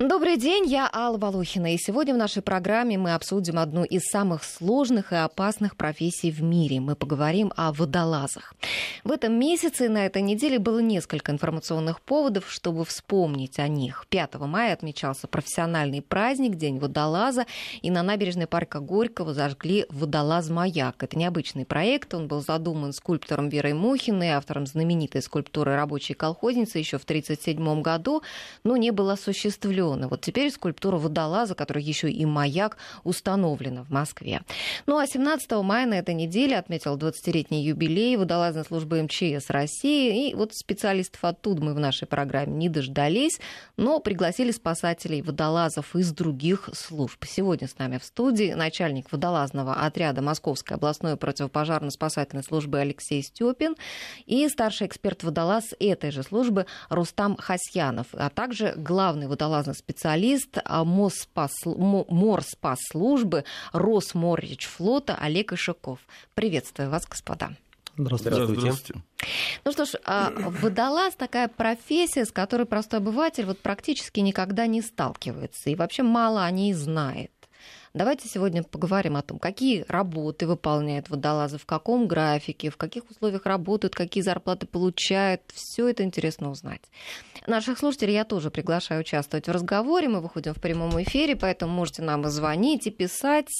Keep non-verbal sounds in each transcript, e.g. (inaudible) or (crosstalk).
Добрый день, я Алла Волохина, и сегодня в нашей программе мы обсудим одну из самых сложных и опасных профессий в мире. Мы поговорим о водолазах. В этом месяце и на этой неделе было несколько информационных поводов, чтобы вспомнить о них. 5 мая отмечался профессиональный праздник, День водолаза, и на набережной парка Горького зажгли водолаз-маяк. Это необычный проект, он был задуман скульптором Верой Мухиной, автором знаменитой скульптуры «Рабочей колхозницы» еще в 1937 году, но не был осуществлен Наполеона. Вот теперь скульптура водолаза, которая еще и маяк, установлена в Москве. Ну а 17 мая на этой неделе отметил 20-летний юбилей водолазной службы МЧС России. И вот специалистов оттуда мы в нашей программе не дождались, но пригласили спасателей водолазов из других служб. Сегодня с нами в студии начальник водолазного отряда Московской областной противопожарно-спасательной службы Алексей Степин и старший эксперт-водолаз этой же службы Рустам Хасьянов, а также главный водолазный специалист а, морспасслужбы Росморречфлота Олег Ишаков. Приветствую вас, господа. Здравствуйте. Здравствуйте. Ну что ж, а, водолаз такая профессия, с которой простой обыватель вот практически никогда не сталкивается и вообще мало о ней знает. Давайте сегодня поговорим о том, какие работы выполняют водолазы, в каком графике, в каких условиях работают, какие зарплаты получают. Все это интересно узнать. Наших слушателей я тоже приглашаю участвовать в разговоре. Мы выходим в прямом эфире, поэтому можете нам звонить и писать.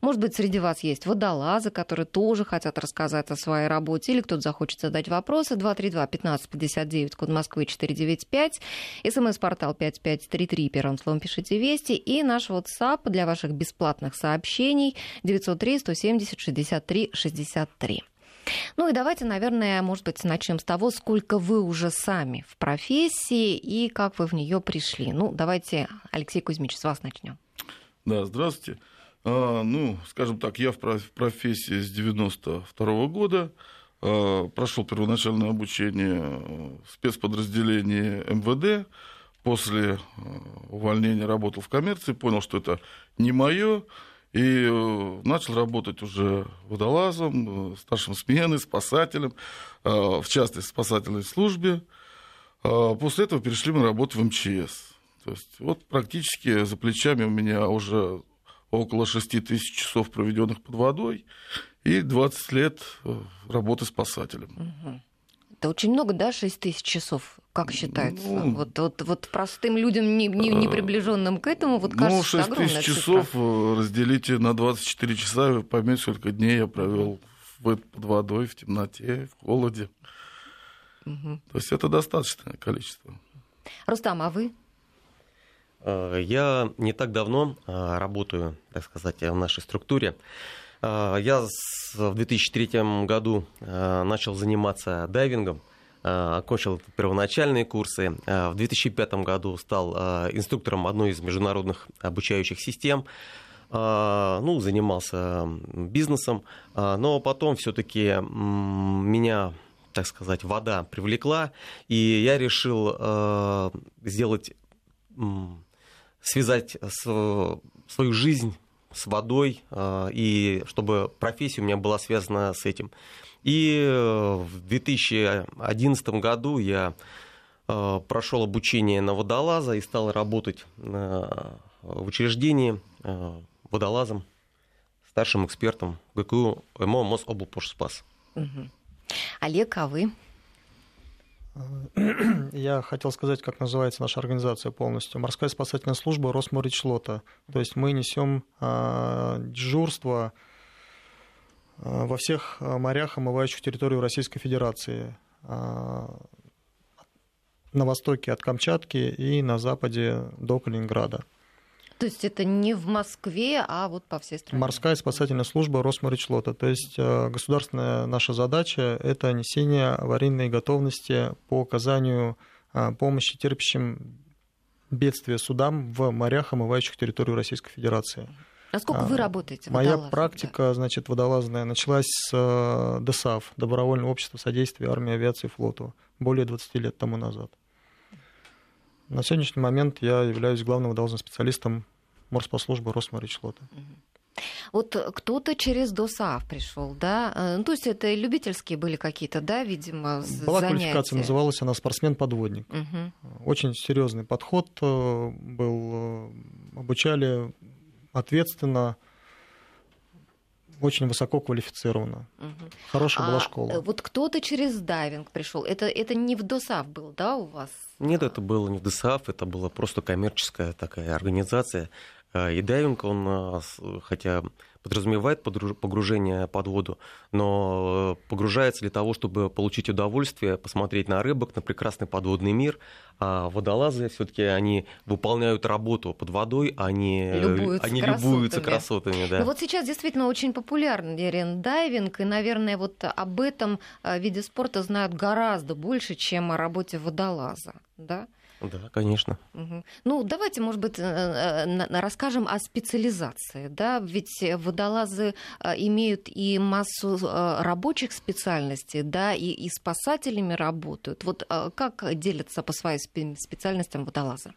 Может быть, среди вас есть водолазы, которые тоже хотят рассказать о своей работе, или кто-то захочет задать вопросы. 232-1559, код Москвы 495, смс-портал 5533, первым словом пишите «Вести», и наш WhatsApp для ваших беседов бесплатных сообщений 903 170 63 63. Ну и давайте, наверное, может быть, начнем с того, сколько вы уже сами в профессии и как вы в нее пришли. Ну, давайте, Алексей Кузьмич, с вас начнем. Да, здравствуйте. А, ну, скажем так, я в профессии с 92 -го года. А, прошел первоначальное обучение в спецподразделении МВД после э, увольнения работал в коммерции, понял, что это не мое, и э, начал работать уже водолазом, э, старшим смены, спасателем, в частности, в спасательной службе. После этого перешли мы работать в МЧС. То есть вот практически за плечами у меня уже около 6 тысяч часов, проведенных под водой, и 20 лет работы спасателем. Это очень много, да, 6 тысяч часов, как считается? Ну, вот, вот, вот простым людям, не, не, не приближенным к этому, вот кажется, Ну, 6 тысяч часов цифра. разделите на 24 часа, поймете, сколько дней я провел под водой, в темноте, в холоде. Угу. То есть это достаточное количество. Рустам, а вы? Э, я не так давно э, работаю, так сказать, в нашей структуре. Э, я в 2003 году э, начал заниматься дайвингом, э, окончил первоначальные курсы. В 2005 году стал инструктором одной из международных обучающих систем. Ну, занимался бизнесом, но потом все-таки меня так сказать, вода привлекла, и я решил сделать, связать свою жизнь с водой, а, и чтобы профессия у меня была связана с этим. И э, в 2011 году я э, прошел обучение на водолаза и стал работать в учреждении э, водолазом, старшим экспертом ГКУ МО Мособлпошспас. Угу. Олег, а вы? (clears throat) Я хотел сказать, как называется наша организация полностью. Морская спасательная служба Росморечфлота. То есть мы несем дежурство во всех а, морях, омывающих территорию Российской Федерации. На востоке от Камчатки и на западе до Калининграда. То есть это не в Москве, а вот по всей стране? Морская спасательная служба Росморечфлота. То есть э, государственная наша задача – это несение аварийной готовности по оказанию э, помощи терпящим бедствия судам в морях, омывающих территорию Российской Федерации. Насколько вы работаете? Моя практика, да? значит, водолазная началась с э, ДСАФ, Добровольного общества содействия армии, авиации и флоту, более 20 лет тому назад. На сегодняшний момент я являюсь главным водолазным специалистом морспослужбы Росморечфлота. Вот кто-то через ДОСАВ пришел, да? Э, ну, то есть это любительские были какие-то, да, видимо, Была занятия? квалификация, называлась она спортсмен-подводник. Угу. Очень серьезный подход э, был. Обучали ответственно, очень высоко квалифицированно. Угу. Хорошая была А, школа. э, Вот кто-то через дайвинг пришел. Это, это не в ДОСАВ был, да, у вас? Нет, это было не в ДСАФ, это была просто коммерческая такая организация. Э, И дайвинг, он, э, хотя подразумевает погружение под воду, но э, погружается для того, чтобы получить удовольствие, посмотреть на рыбок, на прекрасный подводный мир. А водолазы все-таки они выполняют работу под водой, они, э, Любуются они красотами. любуются красотами. Да. Ну вот сейчас действительно очень популярен дайвинг, и, наверное, вот об этом э, виде спорта знают гораздо больше, чем о работе водолаза, да? Да, конечно. Мгм. Ну, давайте, может быть, э, э, расскажем о специализации. Да? Ведь водолазы э, имеют и массу рабочих специальностей, да, и, и спасателями работают. Вот как делятся по своим спе- специальностям водолазы?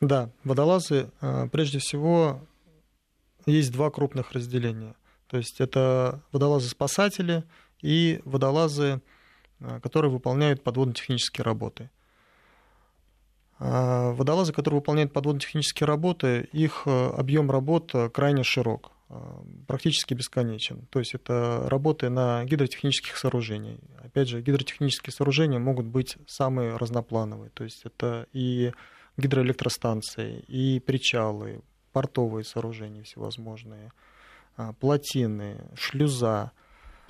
Да, водолазы, прежде всего, есть два крупных разделения. То есть это водолазы-спасатели и водолазы, э, которые выполняют подводно-технические работы. А Водолазы, которые выполняют подводно-технические работы, их э, объем работ э, крайне широк, э, практически бесконечен. То есть это работы на гидротехнических сооружениях. Опять же, гидротехнические сооружения могут быть самые разноплановые. То есть это и гидроэлектростанции, и причалы, портовые сооружения всевозможные, плотины, шлюза.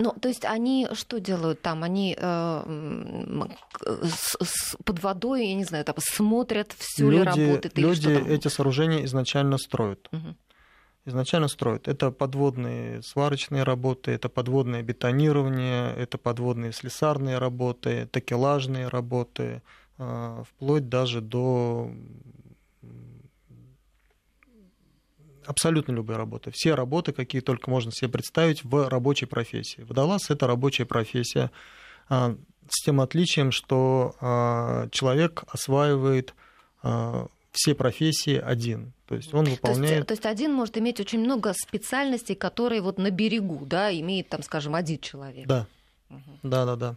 Ну, то есть они что делают там? Они э, к- с- с- под водой, я не знаю, там смотрят, все ли работает или люди что эти сооружения изначально строят. Мгм. изначально строят. Это подводные сварочные работы, это подводное бетонирование, это подводные слесарные работы, такелажные работы, а, вплоть даже до абсолютно любые работы. Все работы, какие только можно себе представить в рабочей профессии. Водолаз – это рабочая профессия а, с тем отличием, что а, человек осваивает а, все профессии один. То есть он То есть, выполняет... то есть один может иметь очень много специальностей, которые вот на берегу, да, имеет там, скажем, один человек. Да, Мгм. да, да, да.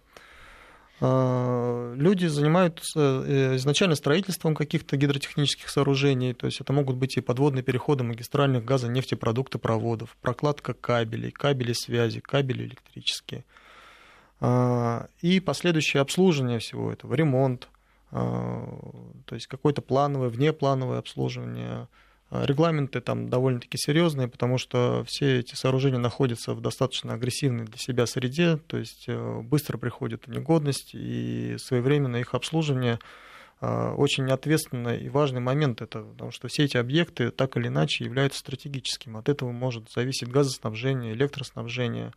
А, Люди занимаются э, изначально строительством каких-то гидротехнических сооружений, то есть это могут быть и подводные переходы магистральных газа, нефтепродуктопроводов, прокладка кабелей, кабели связи, кабели электрические, А, и последующее обслуживание всего этого, ремонт, а, то есть какое-то плановое, внеплановое обслуживание. А, Регламенты там довольно-таки серьезные, потому что все эти сооружения находятся в достаточно агрессивной для себя среде, то есть э, быстро приходят в негодность, и своевременно их обслуживание а, очень ответственный и важный момент, это, потому что все эти объекты так или иначе являются стратегическими. От этого может зависеть газоснабжение, электроснабжение,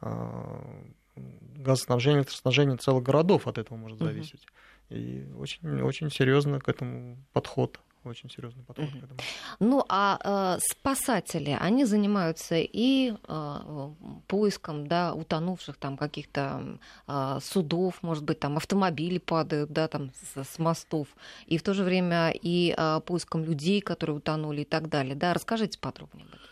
а, газоснабжение, электроснабжение целых городов от этого может зависеть. И очень, очень серьезно к этому подход. Очень серьезный подход Мгм. к этому. Ну, а э, спасатели, они занимаются и э, поиском, да, утонувших там каких-то э, судов, может быть, там автомобили падают, да, там с, с мостов, и в то же время и э, поиском людей, которые утонули и так далее, да. Расскажите подробнее об этом.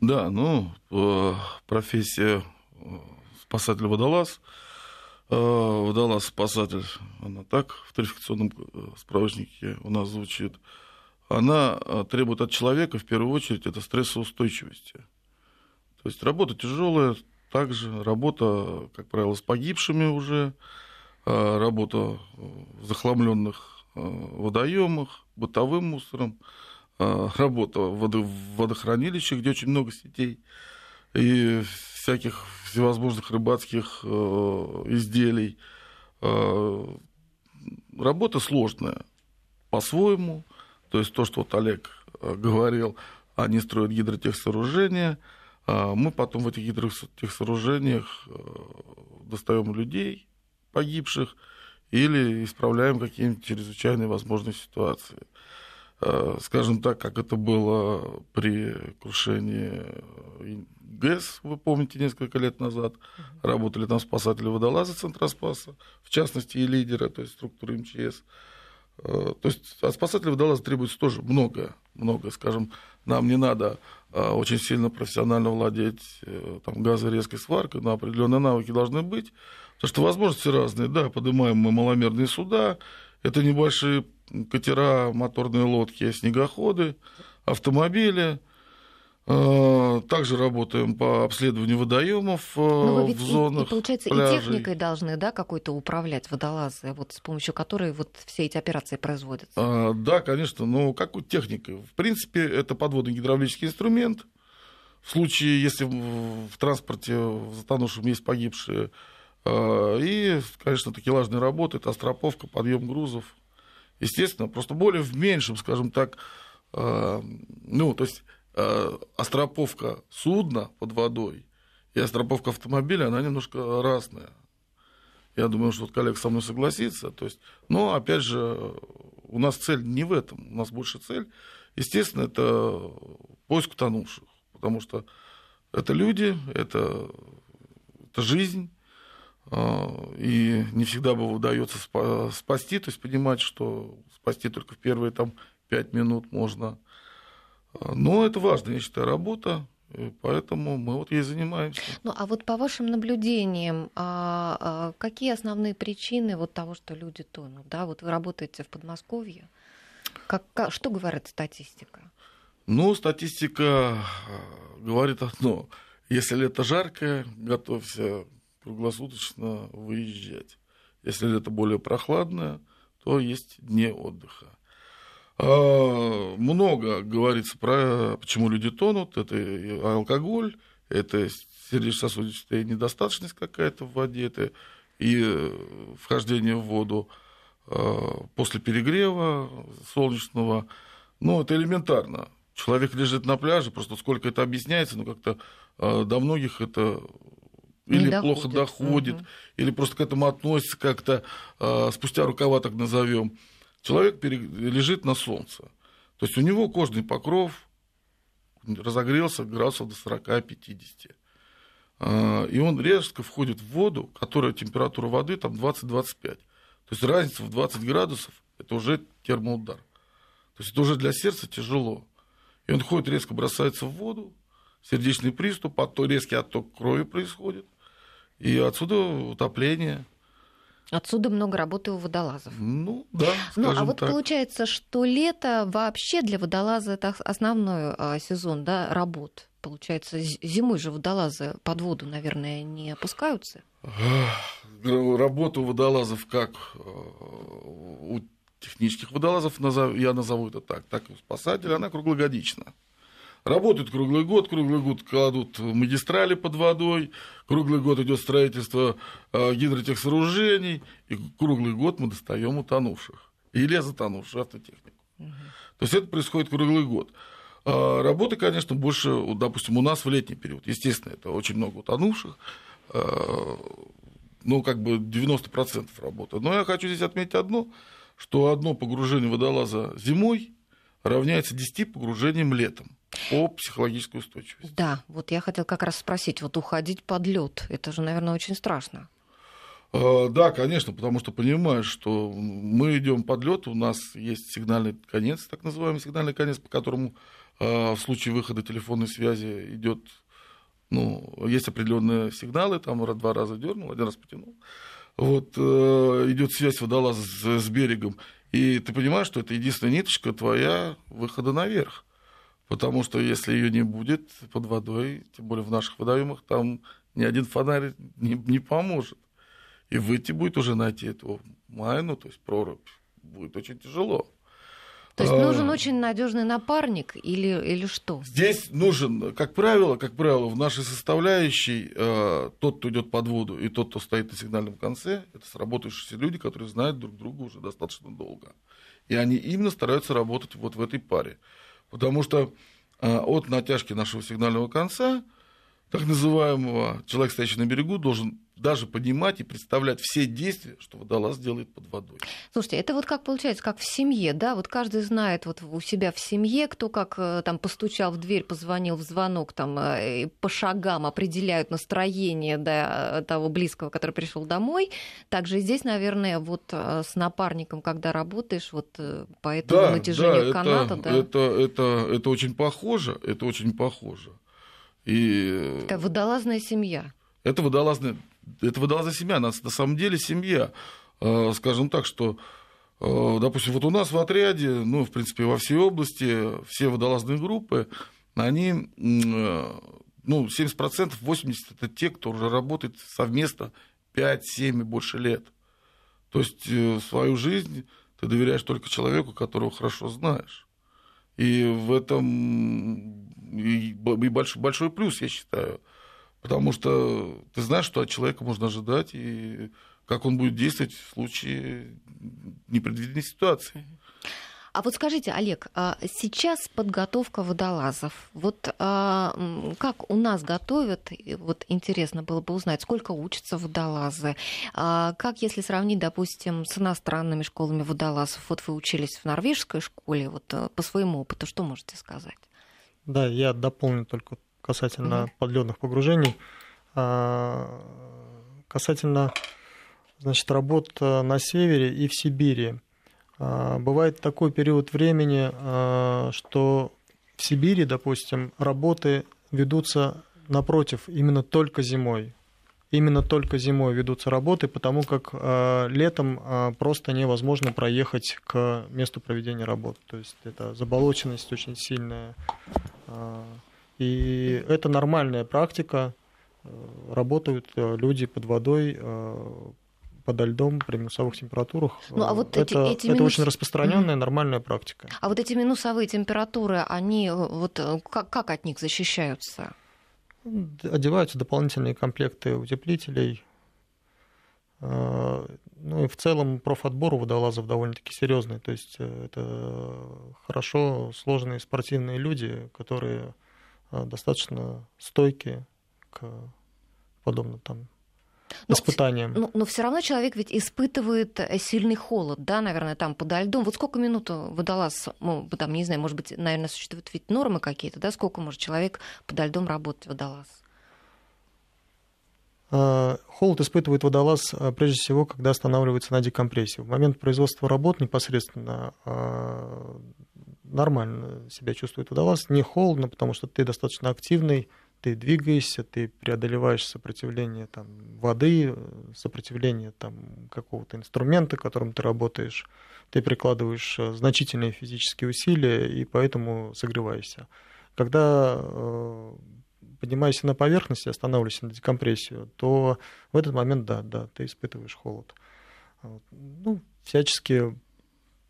Да, ну, э, профессия э, спасатель-водолаз, э, водолаз-спасатель, она так в тарификационном э, справочнике у нас звучит, она э, требует от человека, в первую очередь, это стрессоустойчивости. То есть работа тяжелая, также работа, как правило, с погибшими уже, э, работа в захламленных э, водоемах, бытовым мусором, э, работа в водо- в водохранилищах, где очень много сетей и всяких всевозможных рыбацких э, изделий. Э, Работа сложная по-своему. То есть то, что вот Олег э, говорил, они строят гидротехсооружения, а мы потом в этих гидротехсооружениях э, достаем людей погибших или исправляем какие-нибудь чрезвычайные возможные ситуации. Э, Скажем так, как это было при крушении ГЭС, вы помните, несколько лет назад. Работали там спасатели водолаза Центроспаса, в частности и лидеры, то есть структуры МЧС. То есть от спасателя водолаза требуется тоже многое, многое, скажем, нам не надо очень сильно профессионально владеть там, газорезкой сваркой, но определенные навыки должны быть, потому что возможности разные, да, поднимаем мы маломерные суда, это небольшие катера, моторные лодки, снегоходы, автомобили, Э, также работаем по обследованию водоемов э, Но в зонах. И, получается, пляжей. и техникой должны, да, какой-то управлять водолазы, вот с помощью которой вот все эти операции производятся. А, да, конечно, но какой техникой? В принципе, это подводный гидравлический инструмент. В случае, если в транспорте в затонувшем есть погибшие, а, и, конечно, такелажные работы, это остроповка, подъем грузов. Естественно, просто более в меньшем, скажем так, ну, то есть Э, остроповка судна под водой и остроповка автомобиля, она немножко разная. Я думаю, что вот коллег со мной согласится. То есть, но, опять же, у нас цель не в этом. У нас больше цель, естественно, это поиск утонувших. Потому что это люди, это, это жизнь. Э, и не всегда бы удается спасти. То есть понимать, что спасти только в первые там, пять минут можно – но это важная, я считаю, работа, поэтому мы вот ей занимаемся. Ну, а вот по вашим наблюдениям, а, а, какие основные причины вот того, что люди тонут? Да, вот вы работаете в Подмосковье. Как, как, что говорит статистика? Ну, статистика а, говорит одно. Если лето жаркое, готовься круглосуточно выезжать. Если лето более прохладное, то есть дни отдыха. А, много говорится про почему люди тонут. Это алкоголь, это сердечно-сосудистая недостаточность какая-то в воде, это и э, вхождение в воду а, после перегрева солнечного. Ну, это элементарно. Человек лежит на пляже, просто сколько это объясняется, но как-то а, до многих это или доходит. плохо доходит, угу. или просто к этому относится как-то спустя рукава, так назовем человек лежит на солнце. То есть у него кожный покров разогрелся градусов до 40-50. А, и он резко входит в воду, которая температура воды там 20-25. То есть разница в 20 градусов – это уже термоудар. То есть это уже для сердца тяжело. И он ходит, резко бросается в воду, сердечный приступ, а то резкий отток крови происходит. И отсюда утопление – Отсюда много работы у водолазов. Ну, да. Ну, а вот так. получается, что лето вообще для водолаза это основной а, сезон да, работ. Получается, зимой же водолазы под воду, наверное, не опускаются. Работа у водолазов как э, у технических водолазов, я назову это так, так и у спасателя, она круглогодична. Работают круглый год, круглый год кладут магистрали под водой, круглый год идет строительство э, гидротехсооружений, и круглый год мы достаем утонувших или затонувших автотехнику. Угу. То есть это происходит круглый год. А работы, конечно, больше, допустим, у нас в летний период. Естественно, это очень много утонувших, а, ну, как бы 90% работы. Но я хочу здесь отметить одно, что одно погружение водолаза зимой равняется 10 погружениям летом по психологической устойчивости. Да, вот я хотел как раз спросить, вот уходить под лед, это же, наверное, очень страшно. А, да, конечно, потому что понимаешь, что мы идем под лед, у нас есть сигнальный конец, так называемый сигнальный конец, по которому а, в случае выхода телефонной связи идет, ну, есть определенные сигналы, там два раза дернул, один раз потянул. Вот э, идет связь водолаза с, с берегом, и ты понимаешь, что это единственная ниточка твоя выхода наверх. Потому что если ее не будет под водой, тем более в наших водоемах, там ни один фонарь не, не поможет. И выйти будет уже найти эту майну, то есть прорубь, будет очень тяжело. То есть нужен а, очень надежный напарник или, или что? Здесь нужен, как правило, как правило, в нашей составляющей э, тот, кто идет под воду, и тот, кто стоит на сигнальном конце, это сработавшиеся люди, которые знают друг друга уже достаточно долго. И они именно стараются работать вот в этой паре. Потому что а, от натяжки нашего сигнального конца так называемого человек, стоящий на берегу, должен даже понимать и представлять все действия, что водолаз делает под водой. Слушайте, это вот как получается, как в семье, да? Вот каждый знает вот у себя в семье, кто как э, там постучал в дверь, позвонил в звонок, там э, по шагам определяют настроение да, того близкого, который пришел домой. Также и здесь, наверное, вот э, с напарником, когда работаешь, вот по этому да, натяжению да, каната, это, да? Это, это, это очень похоже, это очень похоже. И... Это водолазная семья. Это водолазная это выдала за себя. Нас на самом деле семья. Э, скажем так, что, э, допустим, вот у нас в отряде, ну, в принципе, во всей области, все водолазные группы, они, э, ну, 70%, 80% это те, кто уже работает совместно 5, 7 и больше лет. То есть свою жизнь ты доверяешь только человеку, которого хорошо знаешь. И в этом и большой, большой плюс, я считаю. Потому что ты знаешь, что от человека можно ожидать, и как он будет действовать в случае непредвиденной ситуации. А вот скажите, Олег, а сейчас подготовка водолазов. Вот а, как у нас готовят, вот интересно было бы узнать, сколько учатся водолазы, а как если сравнить, допустим, с иностранными школами водолазов. Вот вы учились в норвежской школе, вот по своему опыту, что можете сказать? Да, я дополню только касательно угу. подледных погружений. Касательно значит, работ э, на севере и в Сибири. А, бывает такой период времени, а, что в Сибири, допустим, работы ведутся напротив именно только зимой. Именно только зимой ведутся работы, потому как э, летом просто невозможно проехать к месту проведения работ. То есть это заболоченность очень сильная. И это нормальная практика. Работают э, люди под водой, э, подо льдом при минусовых температурах. Ну, а вот это, эти, эти это минус... очень распространенная нормальная практика. А вот эти минусовые температуры, они вот как, как от них защищаются? Одеваются дополнительные комплекты утеплителей. Ну и в целом профотбор у водолазов довольно-таки серьезный. То есть это хорошо сложные спортивные люди, которые достаточно стойкие к подобным там но, испытаниям. Но, но все равно человек ведь испытывает э, сильный холод, да, наверное, там подо льдом. Вот сколько минут водолаз, ну, там, не знаю, может быть, наверное, существуют ведь нормы какие-то, да, сколько может человек подо льдом работать водолаз? А, холод испытывает водолаз прежде всего, когда останавливается на декомпрессии. В момент производства работ непосредственно нормально себя чувствует водолаз, не холодно, потому что ты достаточно активный, ты двигаешься, ты преодолеваешь сопротивление там, воды, сопротивление там, какого-то инструмента, которым ты работаешь, ты прикладываешь э, значительные физические усилия и поэтому согреваешься. Когда э, поднимаешься на поверхность и останавливаешься на декомпрессию, то в этот момент, да, да, ты испытываешь холод. Ну, всячески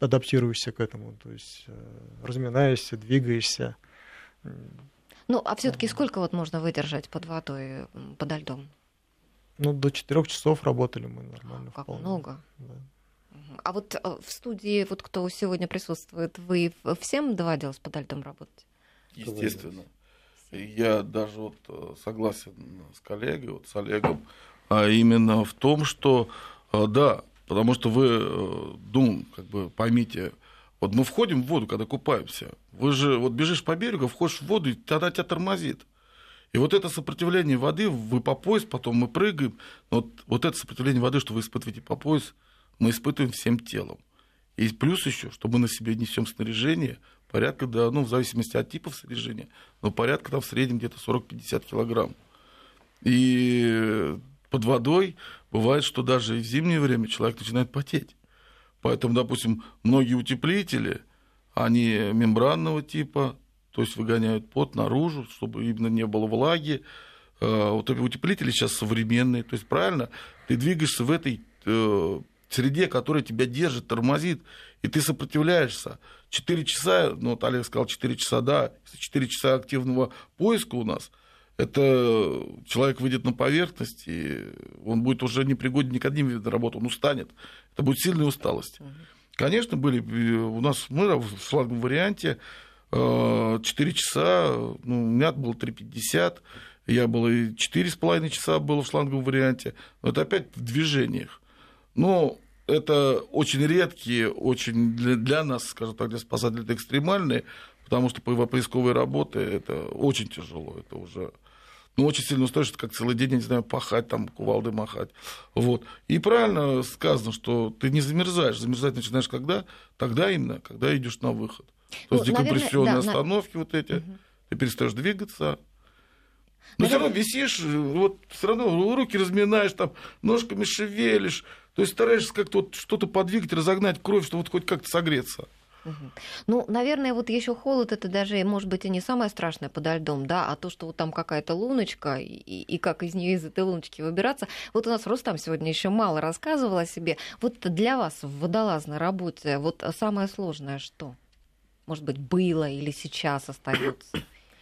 адаптируешься к этому, то есть э, разминаешься, двигаешься. Ну, а все-таки сколько вот можно выдержать под водой, подо льдом? Ну, до четырех часов работали мы нормально. Как вполне. много. Да. А вот э, в студии, вот кто сегодня присутствует, вы всем доводилось подо льдом работать? Естественно. Я даже вот э, согласен с коллегой, вот с Олегом, а именно в том, что да, Потому что вы, э, ну, как бы поймите, вот мы входим в воду, когда купаемся. Вы же вот бежишь по берегу, входишь в воду, и тогда тебя тормозит. И вот это сопротивление воды, вы по пояс, потом мы прыгаем. Вот, вот это сопротивление воды, что вы испытываете по пояс, мы испытываем всем телом. И плюс еще, что мы на себе несем снаряжение, порядка, да, ну, в зависимости от типов снаряжения, но порядка там в среднем где-то 40-50 килограмм. И под водой бывает, что даже и в зимнее время человек начинает потеть. Поэтому, допустим, многие утеплители, они мембранного типа, то есть выгоняют пот наружу, чтобы именно не было влаги. Э, вот утеплители сейчас современные, то есть правильно, ты двигаешься в этой э, среде, которая тебя держит, тормозит, и ты сопротивляешься. Четыре часа, ну вот Олег сказал, четыре часа, да, четыре часа активного поиска у нас, это человек выйдет на поверхность, и он будет уже не пригоден ни к одним видам работы, он устанет. Это будет сильная усталость. Конечно, были у нас мы в флаговом варианте 4 э, часа, ну, у меня было 3,50, я был и четыре с половиной часа был в шланговом варианте, но это опять в движениях. Но это очень редкие, очень для, для нас, скажем так, для спасателей это экстремальные, потому что по поисковой работе это очень тяжело, это уже ну, очень сильно устаешь, как целый день, я не знаю, пахать, там, кувалды махать. Вот. И правильно сказано, что ты не замерзаешь. Замерзать начинаешь когда? Тогда именно, когда идешь на выход. То есть ну, декомпрессионные наверное, да, остановки на... вот эти, угу. ты перестаешь двигаться, но все равно висишь, вот все равно руки разминаешь, там, ножками шевелишь. То есть стараешься как-то вот что-то подвигать, разогнать кровь, чтобы вот хоть как-то согреться. Ну, наверное, вот еще холод это даже, может быть, и не самое страшное подо льдом, да, а то, что вот там какая-то луночка, и, и как из нее из этой луночки выбираться. Вот у нас Рустам сегодня еще мало рассказывал о себе. Вот для вас в водолазной работе вот самое сложное что? Может быть, было или сейчас остается?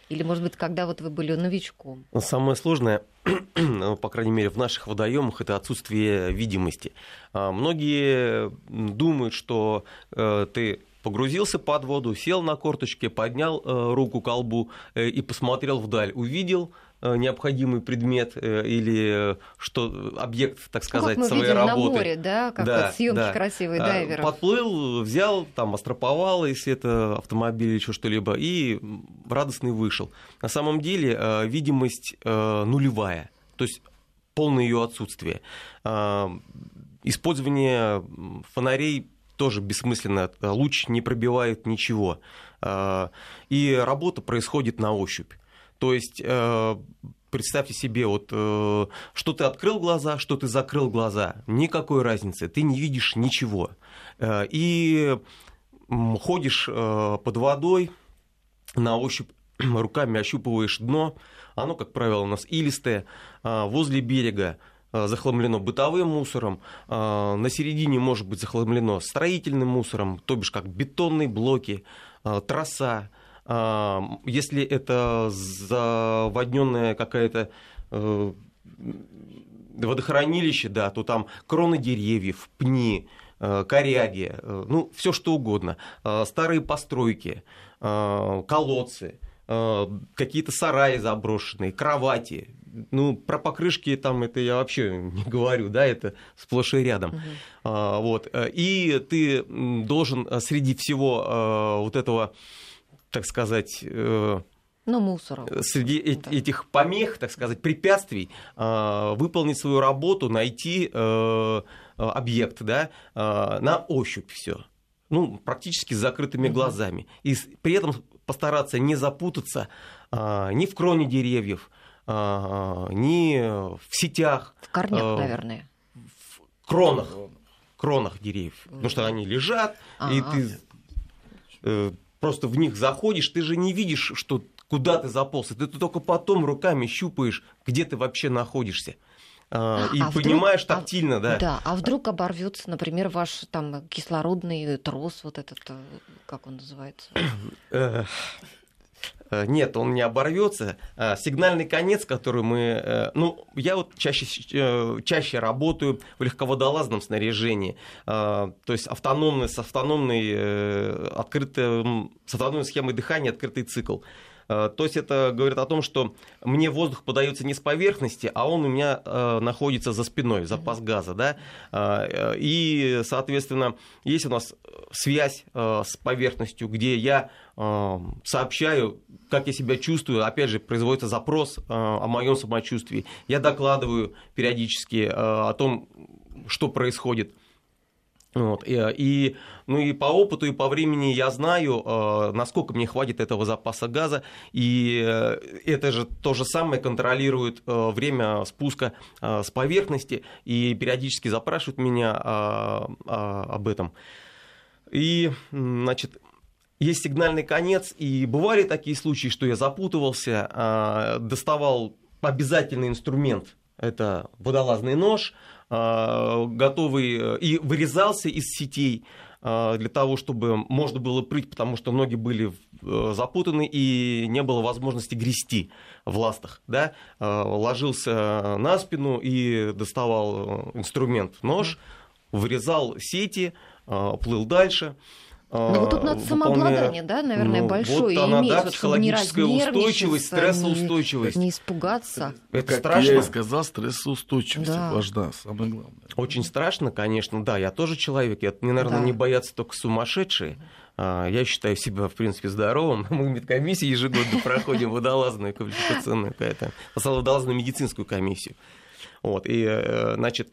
Или, может быть, когда вот вы были новичком? Самое сложное, (clears throat) ну, по крайней мере, в наших водоемах, это отсутствие видимости. А, многие думают, что э, ты погрузился под воду, сел на корточке, поднял э, руку к колбу э, и посмотрел вдаль, увидел Э, необходимый предмет или что объект, так сказать, ну, как мы своей видим работы. на море, да, как да, съемки да. красивые а, дайверов. Подплыл, взял, там, астроповал, если это автомобиль или еще что-либо, и радостный вышел. На самом деле видимость нулевая, то есть полное ее отсутствие. Использование фонарей тоже бессмысленно, луч не пробивает ничего. И работа происходит на ощупь. То есть э, представьте себе, вот э, что ты открыл глаза, что ты закрыл глаза, никакой разницы, ты не видишь ничего. Э, и ходишь под водой, на ощупь (clears throat) руками ощупываешь дно, оно, как правило, у нас илистое, возле берега захламлено бытовым мусором, на середине может быть захламлено строительным мусором, то бишь как бетонные блоки, трасса, если это заводненная какая-то э, водохранилище, да, то там кроны деревьев, пни, э, коряги, э, ну, все что угодно, старые постройки, колодцы, какие-то сараи заброшенные, кровати. Ну, про покрышки там это я вообще (laughs) не говорю, да, это сплошь и рядом. Угу. Вот. И ты должен среди всего вот этого так сказать, э, ну, мусором. Среди да. этих помех, так сказать, препятствий э, выполнить свою работу, найти э, объект да, на ощупь все. Ну, практически с закрытыми угу. глазами. И при этом постараться не запутаться ни в кроне деревьев, ни в сетях. В корнях, наверное. В кронах. Кронах деревьев. Угу. Потому что они лежат, А-а-а. и ты просто в них заходишь, ты же не видишь, что куда ты заполз. Ты, ты только потом руками щупаешь, где ты вообще находишься. А, и а понимаешь вдруг, тактильно, а, да. Да, а вдруг оборвется, например, ваш там кислородный трос, вот этот, э, как он называется? Э, нет, он не оборвется. А сигнальный конец, который мы... Э, ну, я вот чаще, э, чаще работаю в легководолазном снаряжении. То есть автономный, с автономной, открытым, с автономной схемой дыхания открытый цикл. То есть это говорит о том, что мне воздух подается не с поверхности, а он у меня находится за спиной, запас газа. Да? И, соответственно, есть у нас связь с поверхностью, где я сообщаю, как я себя чувствую. Опять же, производится запрос о моем самочувствии. Я докладываю периодически о том, что происходит. Вот. И, и, ну и по опыту, и по времени я знаю, насколько мне хватит этого запаса газа. И э, это же то же самое контролирует э, время спуска э, с поверхности и периодически запрашивают меня об этом. И, значит, есть сигнальный конец, и бывали такие случаи, что я запутывался, а, доставал обязательный инструмент, это водолазный нож, готовый, э, и вырезался из сетей а, для того, чтобы можно было прыть, потому что ноги были э, запутаны и не было возможности грести в ластах. Да? Ложился на спину и доставал э, инструмент, нож, вырезал сети, плыл дальше. Ну, вот тут надо самообладание, да, наверное, ну, большое вот она, иметь, да, психологическая устойчивость, стрессоустойчивость. Не, не испугаться. Это как страшно. я и сказал, стрессоустойчивость да. важна, самое главное. Очень страшно, конечно, да, я тоже человек, я, мне, наверное, да. не боятся только сумасшедшие. А, я считаю себя, в принципе, здоровым. (laughs) Мы в медкомиссии ежегодно (laughs) проходим водолазную квалификационную, какая-то, водолазную медицинскую комиссию. Вот, и, э, значит,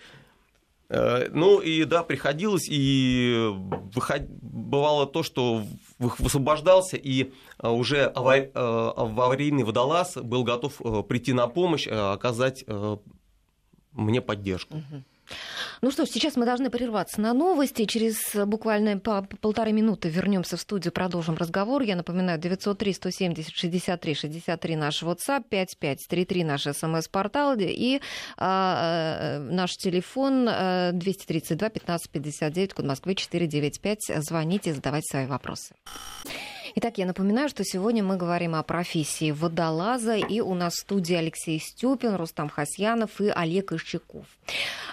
ну и да, приходилось, и выход... бывало то, что высвобождался, и э, уже э, аварийный водолаз был готов прийти на помощь, оказать мне поддержку. Угу. Ну что ж, сейчас мы должны прерваться на новости. Через буквально по полторы минуты вернемся в студию, продолжим разговор. Я напоминаю, 903 170 63 63 наш WhatsApp, 5533 наш смс-портал и а, наш телефон 232 15 59, код Москвы 495. Звоните, задавайте свои вопросы. Итак, я напоминаю, что сегодня мы говорим о профессии водолаза, и у нас в студии Алексей Стюпин, Рустам Хасьянов и Олег Ищеков.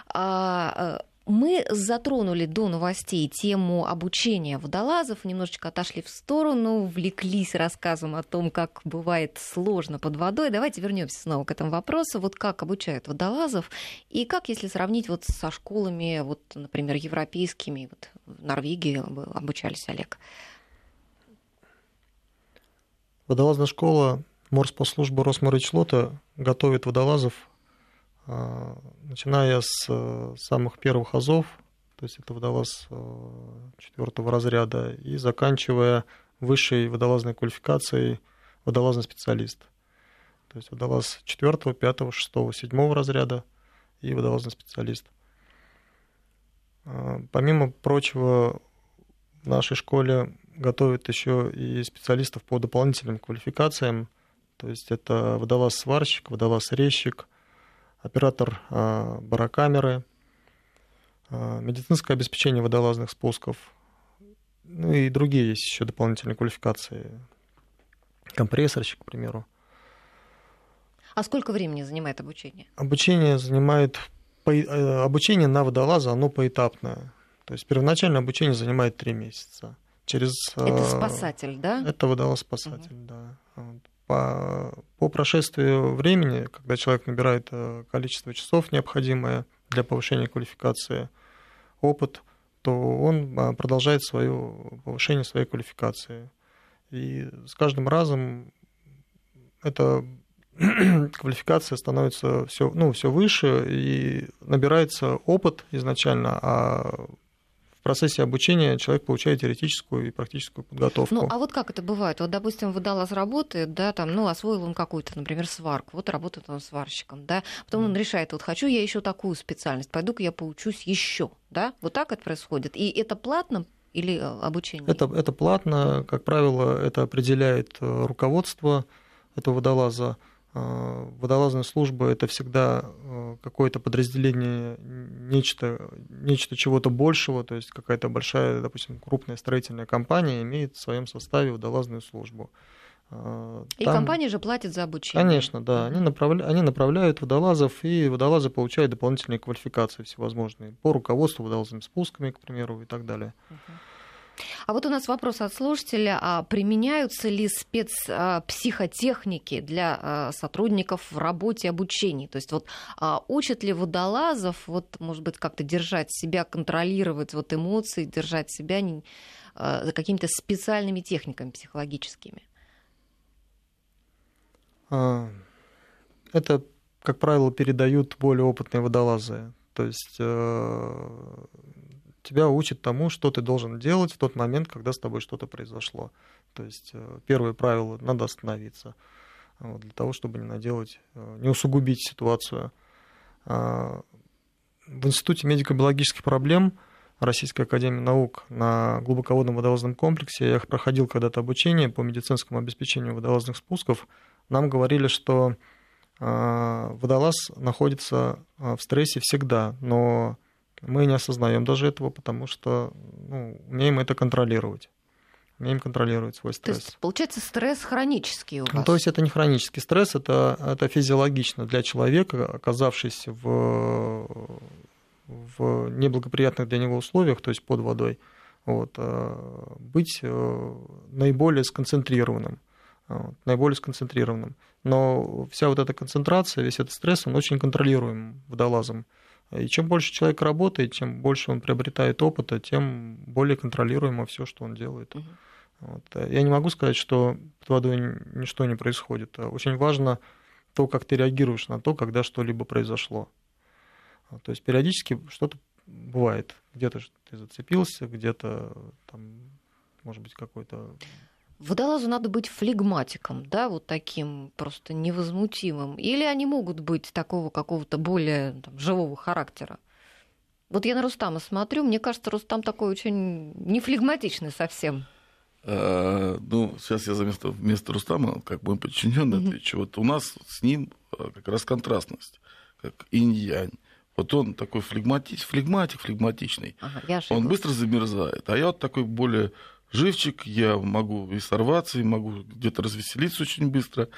А, э, мы затронули до новостей тему обучения водолазов, немножечко отошли в сторону, влеклись рассказом о том, как бывает сложно под водой. Давайте вернемся снова к этому вопросу. Вот как обучают водолазов и как, если сравнить вот со школами, вот, например, европейскими, вот в Норвегии обучались, Олег? Водолазная школа морспослужбы Росморычлота готовит водолазов, а, начиная с э, самых первых азов, то есть это водолаз э, четвертого разряда, и заканчивая высшей водолазной квалификацией водолазный специалист. То есть водолаз четвертого, пятого, шестого, седьмого разряда и водолазный специалист. А, помимо прочего, в нашей школе готовят еще и специалистов по дополнительным квалификациям. То есть это водолаз-сварщик, водолаз-резчик, оператор а, барокамеры, а, медицинское обеспечение водолазных спусков, ну и другие есть еще дополнительные квалификации. Компрессорщик, к примеру. А сколько времени занимает обучение? Обучение занимает э, обучение на водолаза, оно поэтапное. То есть первоначальное обучение занимает три месяца. Через, это э, спасатель, да? Это водолаз-спасатель, угу. да. По, по прошествию времени, когда человек набирает э, количество часов необходимое для повышения квалификации, опыт, то он э, продолжает свое повышение своей квалификации. И с каждым разом эта (clears throat) квалификация становится все, ну, все выше и набирается опыт изначально, а процессе обучения человек получает теоретическую и практическую подготовку. Ну, а вот как это бывает? Вот, допустим, водолаз работает, да, там, ну, освоил он какую-то, например, сварку, вот работает он сварщиком, да, потом он решает, вот хочу я еще такую специальность, пойду-ка я поучусь еще, да, вот так это происходит. И это платно или э, обучение? Это, это платно, как правило, это определяет э, руководство этого водолаза, водолазная служба это всегда э, какое-то подразделение, нечто, нечто чего-то большего, то есть какая-то большая, допустим, крупная строительная компания имеет в своем составе водолазную службу. И Там, компания же платит за обучение. Конечно, да. Они, направля... они направляют водолазов, и водолазы получают дополнительные квалификации всевозможные по руководству водолазными спусками, к примеру, и так далее. Uh-huh. А вот у нас вопрос от слушателя. А применяются ли спецпсихотехники для а, сотрудников в работе обучения? То есть вот а, учат ли водолазов, вот, может быть, как-то держать себя, контролировать вот эмоции, держать себя а, за какими-то специальными техниками психологическими? Это, как правило, передают более опытные водолазы. То есть э, тебя учат тому, что ты должен делать в тот момент, когда с тобой что-то произошло. То есть э, первое правило – надо остановиться вот, для того, чтобы не наделать, э, не усугубить ситуацию. А, в Институте медико-биологических проблем Российской Академии Наук на глубоководном водолазном комплексе, я проходил когда-то обучение по медицинскому обеспечению водолазных спусков, нам говорили, что а, водолаз находится а, в стрессе всегда, но мы не осознаем даже этого, потому что ну, умеем это контролировать. Умеем контролировать свой стресс. То есть, получается, стресс хронический у вас? Ну, то есть это не хронический стресс, это, это физиологично для человека, оказавшись в, в неблагоприятных для него условиях, то есть под водой. вот, быть наиболее сконцентрированным. Вот, наиболее сконцентрированным. Но вся вот эта концентрация, весь этот стресс, он очень контролируем водолазом. И чем больше человек работает, чем больше он приобретает опыта, тем более контролируемо все, что он делает. Угу. Вот. Я не могу сказать, что под водой ничто не происходит. Очень важно то, как ты реагируешь на то, когда что-либо произошло. То есть периодически что-то бывает. Где-то ты зацепился, где-то там, может быть, какой-то Водолазу надо быть флегматиком, да, вот таким просто невозмутимым. Или они могут быть такого какого-то более там, живого характера? Вот я на Рустама смотрю, мне кажется, Рустам такой очень нефлегматичный совсем. А, ну, сейчас я вместо, вместо Рустама, как мой подчиненный, mm-hmm. отвечу. Вот у нас с ним а, как раз контрастность, как инь-янь. Вот он такой флегматич, флегматик, флегматичный. Ага, он быстро замерзает. А я вот такой более живчик, я могу и сорваться, и могу где-то развеселиться очень быстро.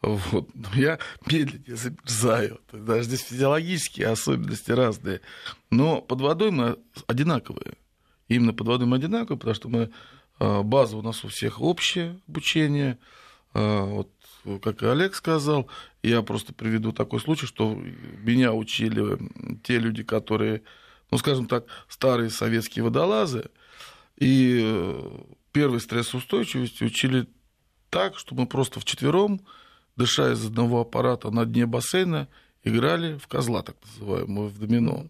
Вот. Но я медленнее замерзаю. Даже здесь физиологические особенности разные. Но под водой мы одинаковые. Именно под водой мы одинаковые, потому что мы а, база у нас у всех общее обучение. А, вот, как и Олег сказал, я просто приведу такой случай, что меня учили те люди, которые, ну, скажем так, старые советские водолазы, и э, первой стрессоустойчивости учили так, что мы просто вчетвером, дыша из одного аппарата на дне бассейна, играли в козла, так называемого, в домино.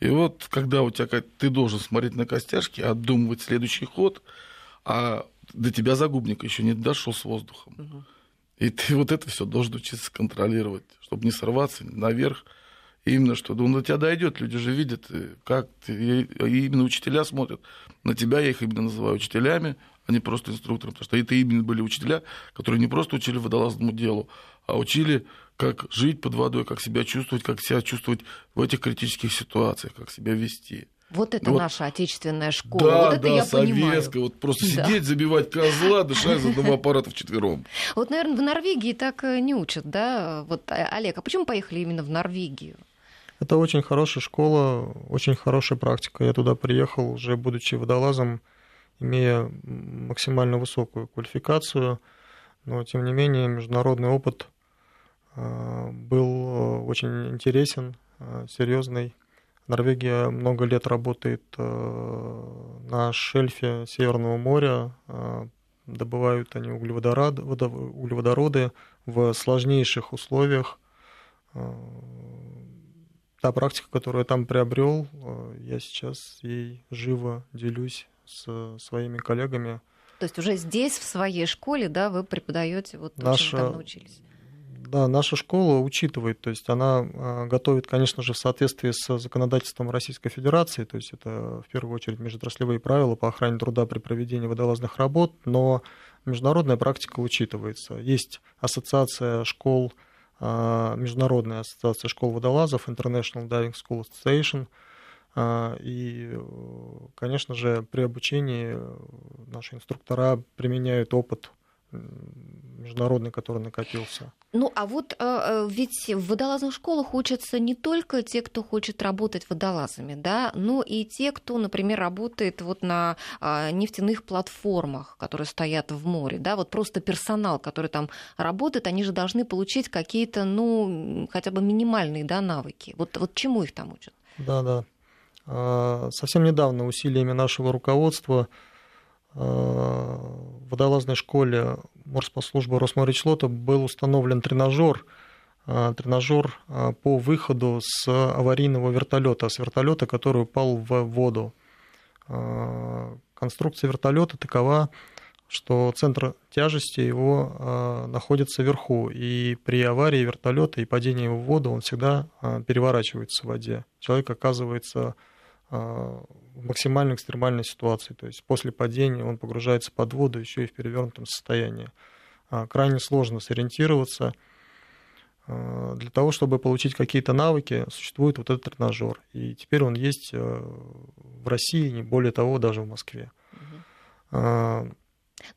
И вот, когда у тебя ты должен смотреть на костяшки, отдумывать следующий ход, а до тебя загубник еще не дошел с воздухом. И ты вот это все должен учиться контролировать, чтобы не сорваться наверх, Именно что, ну, до тебя дойдет, люди же видят, э, как ты, и именно учителя смотрят на тебя, я их именно называю учителями, а не просто инструктором, потому что это именно были учителя, которые не просто учили водолазному делу, а учили, как жить под водой, как себя чувствовать, как себя чувствовать в этих критических ситуациях, как себя вести. Вот это вот, наша отечественная школа. Да, вот это да, я советская. Понимаю. Вот просто да. сидеть, забивать козла, дышать из одного аппарата вчетвером. (laughs) Вот, наверное, в Норвегии так э, не учат, да? Вот, э, Олег, а почему поехали именно в Норвегию? Это очень хорошая школа, очень хорошая практика. Я туда приехал, уже будучи водолазом, имея максимально высокую квалификацию, но тем не менее международный опыт а, был очень интересен, а, серьезный. Норвегия много лет работает на шельфе Северного моря, добывают они углеводороды в сложнейших условиях та практика, которую я там приобрел, э, я сейчас ей живо делюсь с своими коллегами. То есть уже здесь, в своей школе, да, вы преподаете вот то, наша, чем там научились? Да, наша школа учитывает, то есть она э, готовит, конечно же, в соответствии с законодательством Российской Федерации, то есть это в первую очередь межотраслевые правила по охране труда при проведении водолазных работ, но международная практика учитывается. Есть ассоциация школ, Международная ассоциация школ водолазов, International Diving School Association. А, и, конечно же, при обучении наши инструктора применяют опыт международный, который накопился. Ну, а вот э, ведь в водолазных школах учатся не только те, кто хочет работать водолазами, да, но и те, кто, например, работает вот на э, нефтяных платформах, которые стоят в море, да, вот просто персонал, который там работает, они же должны получить какие-то, ну, хотя бы минимальные, да, навыки. Вот, вот чему их там учат? Да, да. Совсем недавно усилиями нашего руководства в водолазной школе морспослужбы Росморечлота был установлен тренажер, а, тренажер а, по выходу с аварийного вертолета, с вертолета, который упал в воду. Конструкция вертолета такова, что центр тяжести его находится вверху, и при аварии вертолета и падении в воду он всегда переворачивается в воде. Человек оказывается в максимально экстремальной ситуации. То есть после падения он погружается под воду еще и в перевернутом состоянии. А, крайне сложно сориентироваться. А, для того, чтобы получить какие-то навыки, существует вот этот тренажер. И теперь он есть в России, не более того, даже в Москве. Угу.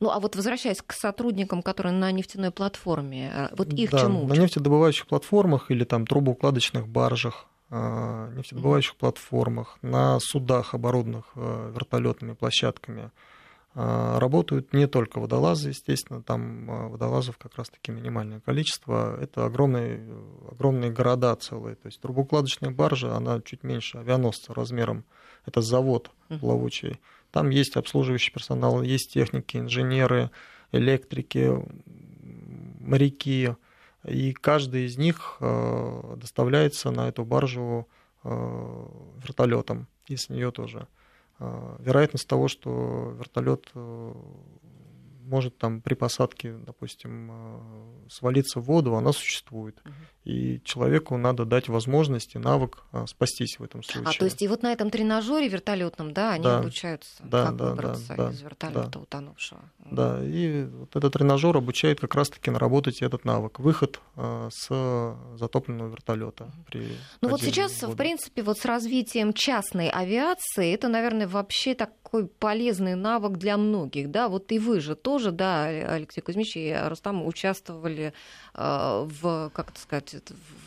Ну, а вот возвращаясь к сотрудникам, которые на нефтяной платформе, вот их да, чему учат? На нефтедобывающих платформах или там трубоукладочных баржах нефтедобывающих платформах, на судах, оборудованных вертолетными площадками, работают не только водолазы, естественно, там водолазов как раз-таки минимальное количество. Это огромные, огромные города целые. То есть трубоукладочная баржа, она чуть меньше авианосца размером. Это завод плавучий. Там есть обслуживающий персонал, есть техники, инженеры, электрики, моряки. И каждый из них э, доставляется на эту баржу э, вертолетом, и с нее тоже. Э, вероятность того, что вертолет может там при посадке, допустим, свалиться в воду, она существует. Угу. И человеку надо дать возможность и навык спастись в этом случае. А то есть и вот на этом тренажере вертолетном, да, они да. обучаются, да, как да, выбраться да, из вертолета да. утонувшего. Да, и вот этот тренажер обучает как раз-таки наработать этот навык, выход с затопленного вертолета. ну вот сейчас, в, в принципе, вот с развитием частной авиации, это, наверное, вообще такой полезный навык для многих, да, вот и вы же тоже, да, Алексей Кузьмич и Рустам участвовали в, как это сказать,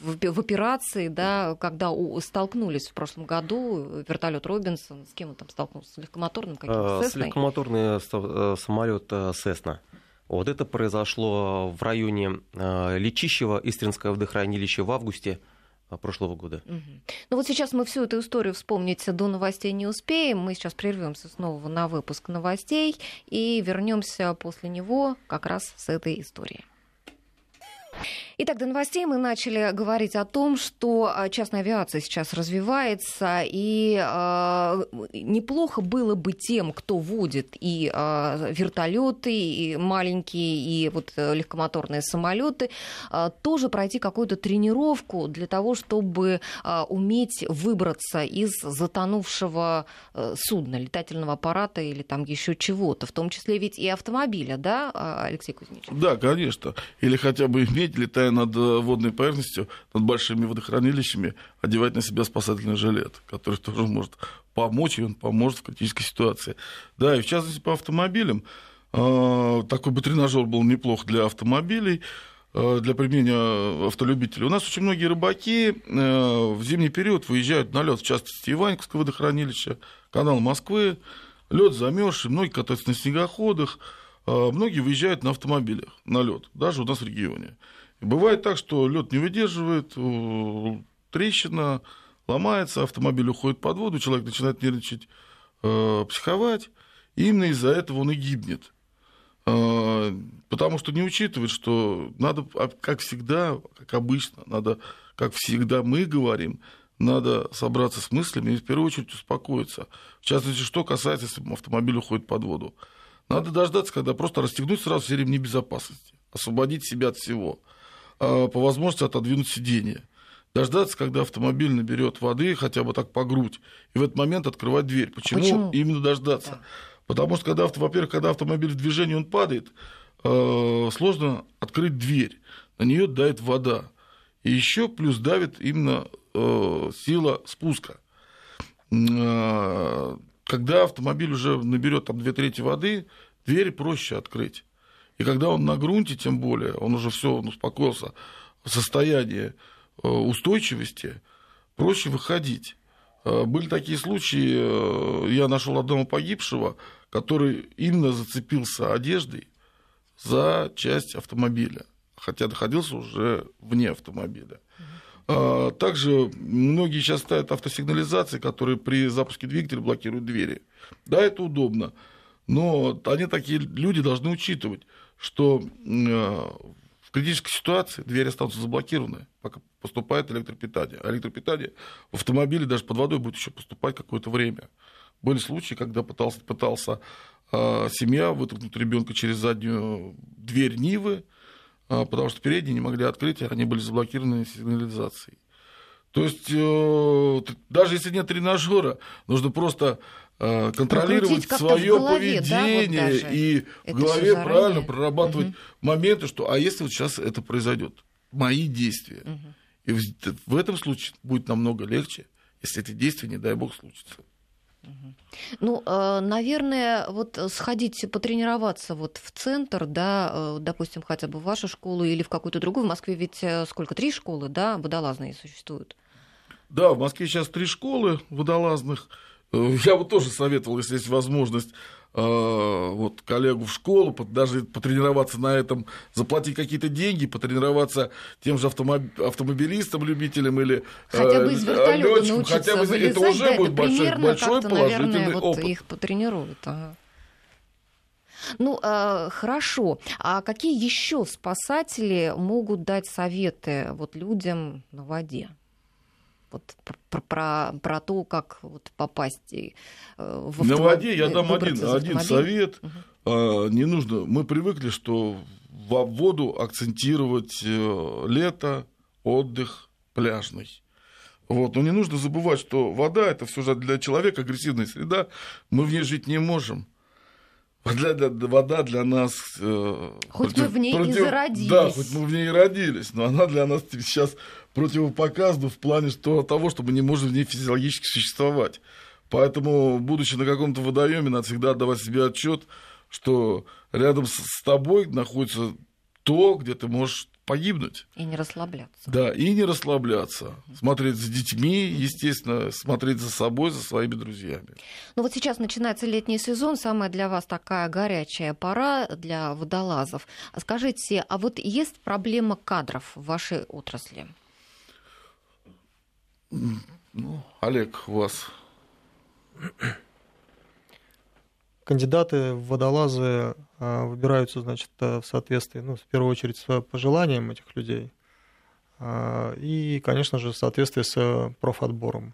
в, в операции, да, когда у, столкнулись в прошлом году вертолет Робинсон, с кем он там столкнулся, с легкомоторным каким-то? С легкомоторный э, самолет Сесна. Вот это произошло в районе э, Лечищева, Истринское водохранилище в августе э, прошлого года. Угу. Ну вот сейчас мы всю эту историю вспомнить до новостей не успеем. Мы сейчас прервемся снова на выпуск новостей и вернемся после него как раз с этой историей. Итак, до новостей мы начали говорить о том, что а, частная авиация сейчас развивается, и э, неплохо было бы тем, кто водит и э, вертолеты, и маленькие, и вот э, легкомоторные самолеты, э, тоже пройти какую-то тренировку для того, чтобы э, уметь выбраться из затонувшего э, судна, летательного аппарата или там еще чего-то, в том числе ведь и автомобиля, да, Алексей Кузьмич? Да, конечно. Или хотя бы иметь, летая над э, водной поверхностью, над большими водохранилищами, одевать на себя спасательный жилет, который (laughs) тоже может помочь, и он поможет в критической ситуации. Да, и в частности по автомобилям. Э, такой бы тренажер был неплох для автомобилей э, для применения автолюбителей. У нас очень многие рыбаки в зимний период выезжают на лед, в частности, Иваньковское водохранилище, канал Москвы, лед замерзший, многие катаются на снегоходах, многие выезжают на автомобилях на лед, даже у нас в регионе. Бывает так, что лед не выдерживает, трещина ломается, автомобиль уходит под воду, человек начинает нервничать, э, психовать, и именно из-за этого он и гибнет. Э, потому что не учитывает, что надо, а, как всегда, как обычно, надо, как всегда мы говорим, надо собраться с мыслями и в первую очередь успокоиться. В частности, что касается, если автомобиль уходит под воду. Надо дождаться, когда просто расстегнуть сразу все ремни безопасности, освободить себя от всего – по возможности отодвинуть сиденье. Дождаться, когда автомобиль наберет воды хотя бы так по грудь, и в этот момент открывать дверь. Почему, Почему? именно дождаться? Да. Потому что, когда, во-первых, когда автомобиль в движении, он падает, э, сложно открыть дверь. На нее давит вода. И еще плюс давит именно э, сила спуска. Э, когда автомобиль уже наберет там две трети воды, дверь проще открыть. И когда он на грунте, тем более, он уже все, он успокоился в состоянии э, устойчивости, проще выходить. Э, были такие случаи, э, я нашел одного погибшего, который именно зацепился одеждой за часть автомобиля, хотя находился уже вне автомобиля. Также многие сейчас ставят автосигнализации, которые при запуске двигателя блокируют двери. Да, это удобно, но они такие люди должны учитывать, что э, в критической ситуации двери останутся заблокированы, пока поступает электропитание. А электропитание в автомобиле даже под водой будет еще поступать какое-то время. Были случаи, когда пытался, пытался э, семья вытолкнуть ребенка через заднюю дверь Нивы, э, потому что передние не могли открыть, они были заблокированы сигнализацией. То есть, э, даже если нет тренажера, нужно просто контролировать свое поведение да, вот и в голове правильно прорабатывать угу. моменты, что а если вот сейчас это произойдет, мои действия. Угу. И в, в этом случае будет намного легче, если эти действия, не дай бог, случатся. Ну, э, наверное, вот сходить потренироваться вот в центр, да, э, допустим, хотя бы в вашу школу или в какую-то другую. В Москве ведь сколько, три школы, да, водолазные существуют? Да, в Москве сейчас три школы водолазных. Э, я бы тоже советовал, если есть возможность, э, вот коллегу в школу, даже потренироваться на этом, заплатить какие-то деньги, потренироваться тем же автомобилистам, любителям или хотя бы из вертолета научиться хотя бы вылезать, это уже да, будет это большой, большой положительный наверное, вот опыт. их потренируют. Ага. Ну, э, хорошо. А какие еще спасатели могут дать советы вот людям на воде? Вот про, про, про то, как вот попасть э, в. На воде я дам один, один совет. Угу. Не нужно. Мы привыкли, что в воду акцентировать э, лето, отдых, пляжный. Вот. Но не нужно забывать, что вода это все же для человека агрессивная среда. Мы в ней жить не можем. Вода для, вода для нас... Э, хоть против, мы в ней против, и зародились. Да, хоть мы в ней и родились, но она для нас сейчас противопоказана в плане что, того, что мы не можем в ней физиологически существовать. Поэтому, будучи на каком-то водоеме, надо всегда отдавать себе отчет, что рядом с, с тобой находится то, где ты можешь погибнуть. И не расслабляться. Да, и не расслабляться. Смотреть за детьми, естественно, смотреть за собой, за своими друзьями. Ну вот сейчас начинается летний сезон, самая для вас такая горячая пора для водолазов. Скажите, а вот есть проблема кадров в вашей отрасли? Ну, Олег, у вас кандидаты в водолазы а, выбираются, значит, э, в соответствии, ну, в первую очередь, с пожеланием этих людей. А, и, конечно же, в соответствии с профотбором.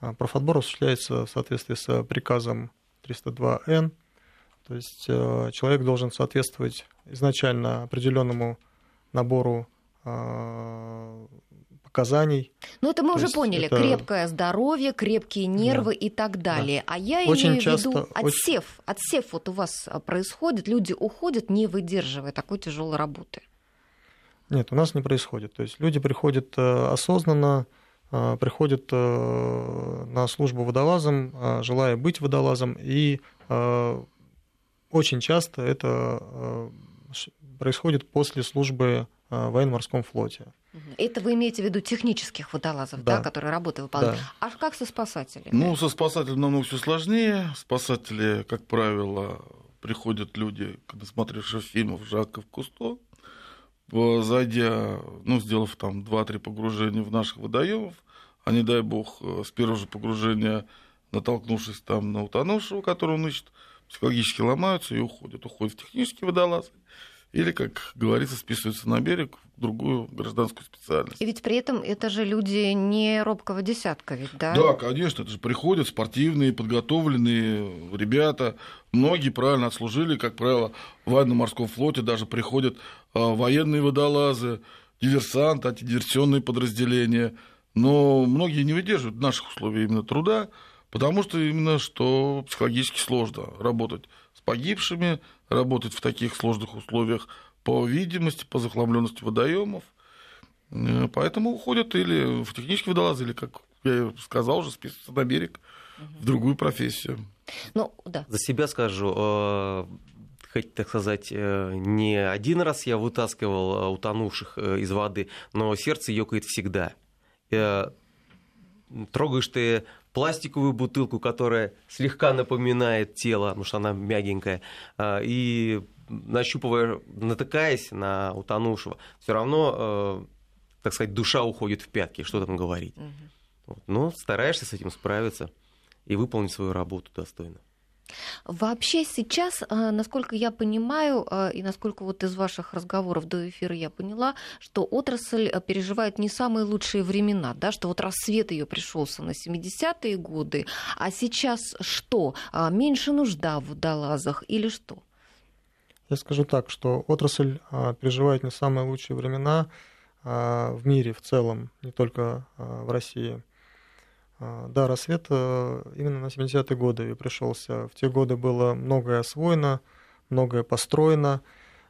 А, профотбор осуществляется в соответствии с приказом 302Н. То есть э, человек должен соответствовать изначально определенному набору показаний. Ну, это мы То уже поняли. Это... Крепкое здоровье, крепкие нервы да. и так далее. Да. А я очень имею часто, в виду отсев. Очень... Отсев вот у вас а, происходит, люди уходят, не выдерживая такой тяжелой работы. Нет, у нас не происходит. То есть люди приходят э, осознанно, э, приходят э, на службу водолазом, желая быть водолазом, и очень часто это происходит после службы военно-морском флоте. Это вы имеете в виду технических водолазов, да, да которые работают выполняют. Да. А как со спасателями? Ну, со спасателями намного все сложнее. Спасатели, как правило, приходят люди, когда смотревшие фильмов Жаков Кусто, зайдя, ну, сделав там 2-3 погружения в наших водоемов, а не дай бог, с первого же погружения, натолкнувшись там на утонувшего, которого он ищет, психологически ломаются и уходят. Уходят в технические водолазы или, как говорится, списываются на берег в другую гражданскую специальность. И ведь при этом это же люди не робкого десятка, ведь, да? Да, конечно, это же приходят спортивные, подготовленные ребята. Многие правильно отслужили, как правило, в военно-морском флоте даже приходят а, военные водолазы, диверсанты, антидиверсионные подразделения. Но многие не выдерживают наших условий именно труда, потому что именно что психологически сложно работать с погибшими, работать в таких сложных условиях по видимости, по захламленности водоемов. Э, поэтому уходят или в технические водолазы, или, как я сказал, уже списываются на берег в другую профессию. Ну, да. За себя скажу, э, хоть, так сказать, э, не один раз я вытаскивал утонувших из воды, но сердце ёкает всегда. Трогаешь ты пластиковую бутылку, которая слегка напоминает тело, потому что она мягенькая, а, и нащупывая, натыкаясь на утонувшего, все равно, э, так сказать, душа уходит в пятки, что там говорить. Угу. Но стараешься с этим справиться и выполнить свою работу достойно. Вообще сейчас, а, насколько я понимаю, а, и насколько вот из ваших разговоров до эфира я поняла, что отрасль а, переживает не самые лучшие времена, да, что вот рассвет ее пришелся на 70-е годы, а сейчас что? Меньше нужда в водолазах или что? Я скажу так, что отрасль переживает не самые лучшие времена в мире в целом, не только в России. А, да, рассвет э, именно на 70-е годы пришелся. В те годы было многое освоено, многое построено.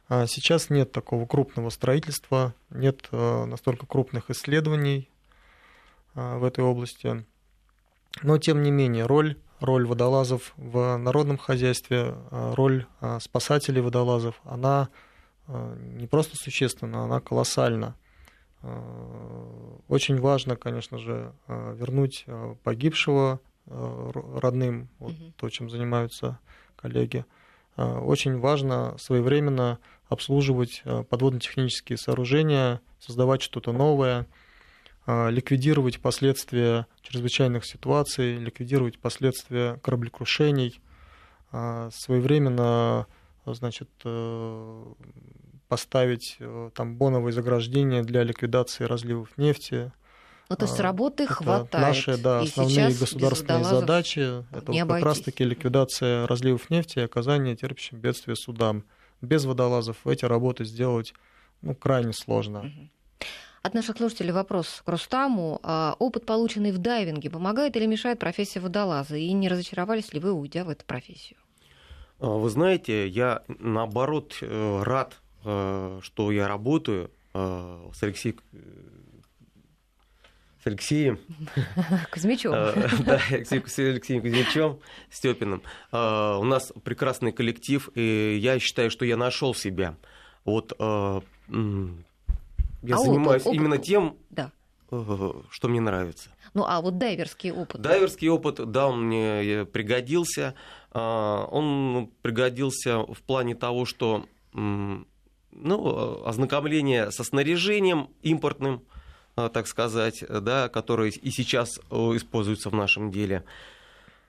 А сейчас нет такого крупного строительства, нет э, настолько крупных исследований а, в этой области. Но, тем не менее, роль, роль водолазов в народном хозяйстве, роль спасателей водолазов, она не просто существенна, она колоссальна. Очень важно, конечно же, вернуть погибшего родным, вот угу. то, чем занимаются коллеги. Очень важно своевременно обслуживать подводно-технические сооружения, создавать что-то новое, ликвидировать последствия чрезвычайных ситуаций, ликвидировать последствия кораблекрушений, своевременно значит, э, поставить э, там боновые заграждения для ликвидации разливов нефти. Ну, то есть работы это хватает. Наши, да, и основные государственные задачи это вот как раз-таки ликвидация разливов нефти и оказание терпящим бедствия судам. Без водолазов эти работы сделать ну, крайне сложно. От наших слушателей вопрос к Рустаму. А опыт, полученный в дайвинге, помогает или мешает профессии водолаза? И не разочаровались ли вы, уйдя в эту профессию? А, вы знаете, я наоборот э, рад, что я работаю э, с Алексеем с Алексеем (laughs) Кузьмичем. Да, с Алексеем Кузьмичем Степиным. У нас прекрасный коллектив, и я считаю, что я нашел себя. Вот я а занимаюсь именно тем, что мне нравится. Ну а вот дайверский опыт? Дайверский опыт, да, он мне пригодился. Он пригодился в плане того, что ну, ознакомление со снаряжением импортным, а, так сказать, да, которое и сейчас используется в нашем деле,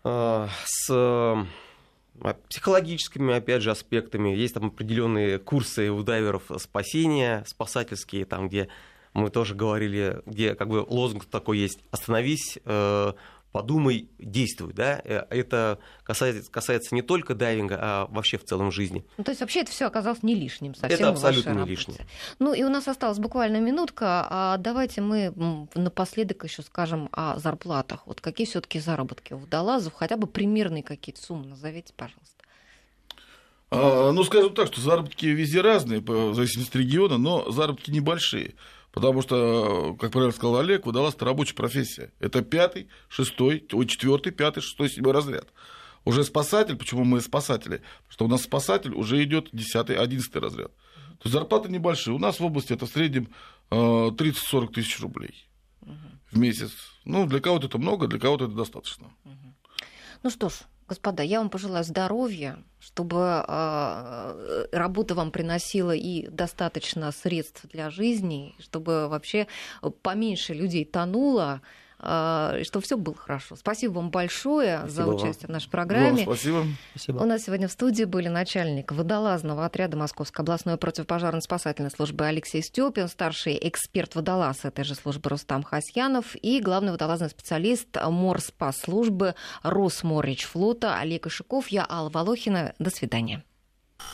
с психологическими, опять же, аспектами. Есть там определенные курсы у дайверов спасения, спасательские, там, где мы тоже говорили, где как бы лозунг такой есть «Остановись, э, подумай, действуй, да, э, это касается, касается не только дайвинга, а вообще в целом жизни. Ну, то есть вообще это все оказалось не лишним совсем Это абсолютно не лишним. Ну и у нас осталась буквально минутка, а давайте мы напоследок еще скажем о зарплатах. Вот какие все-таки заработки у водолазов, хотя бы примерные какие-то суммы назовите, пожалуйста. А, ну, скажем так, что заработки везде разные, в зависимости от региона, но заработки небольшие. Потому что, как правильно сказал Олег, выдалась рабочая профессия. Это пятый, шестой, ой, четвертый, пятый, шестой, седьмой разряд. Уже спасатель, почему мы спасатели? Потому что у нас спасатель уже идет десятый, одиннадцатый разряд. То есть зарплаты небольшие. У нас в области это в среднем 30-40 э, тысяч рублей в месяц. Ну, для кого-то это много, для кого-то это достаточно. Ну что ж, Господа, я вам пожелаю здоровья, чтобы э, работа вам приносила и достаточно средств для жизни, чтобы вообще поменьше людей тонуло, а, чтобы все было хорошо. Спасибо вам большое спасибо за участие вам. в нашей программе. Вам спасибо. спасибо. У нас сегодня в студии были начальник водолазного отряда Московской областной противопожарно-спасательной службы Алексей Степин, старший эксперт водолаз этой же службы Рустам Хасьянов и главный водолазный специалист морспас службы Росморич флота Олег Ишаков. Я Алла Волохина. До свидания.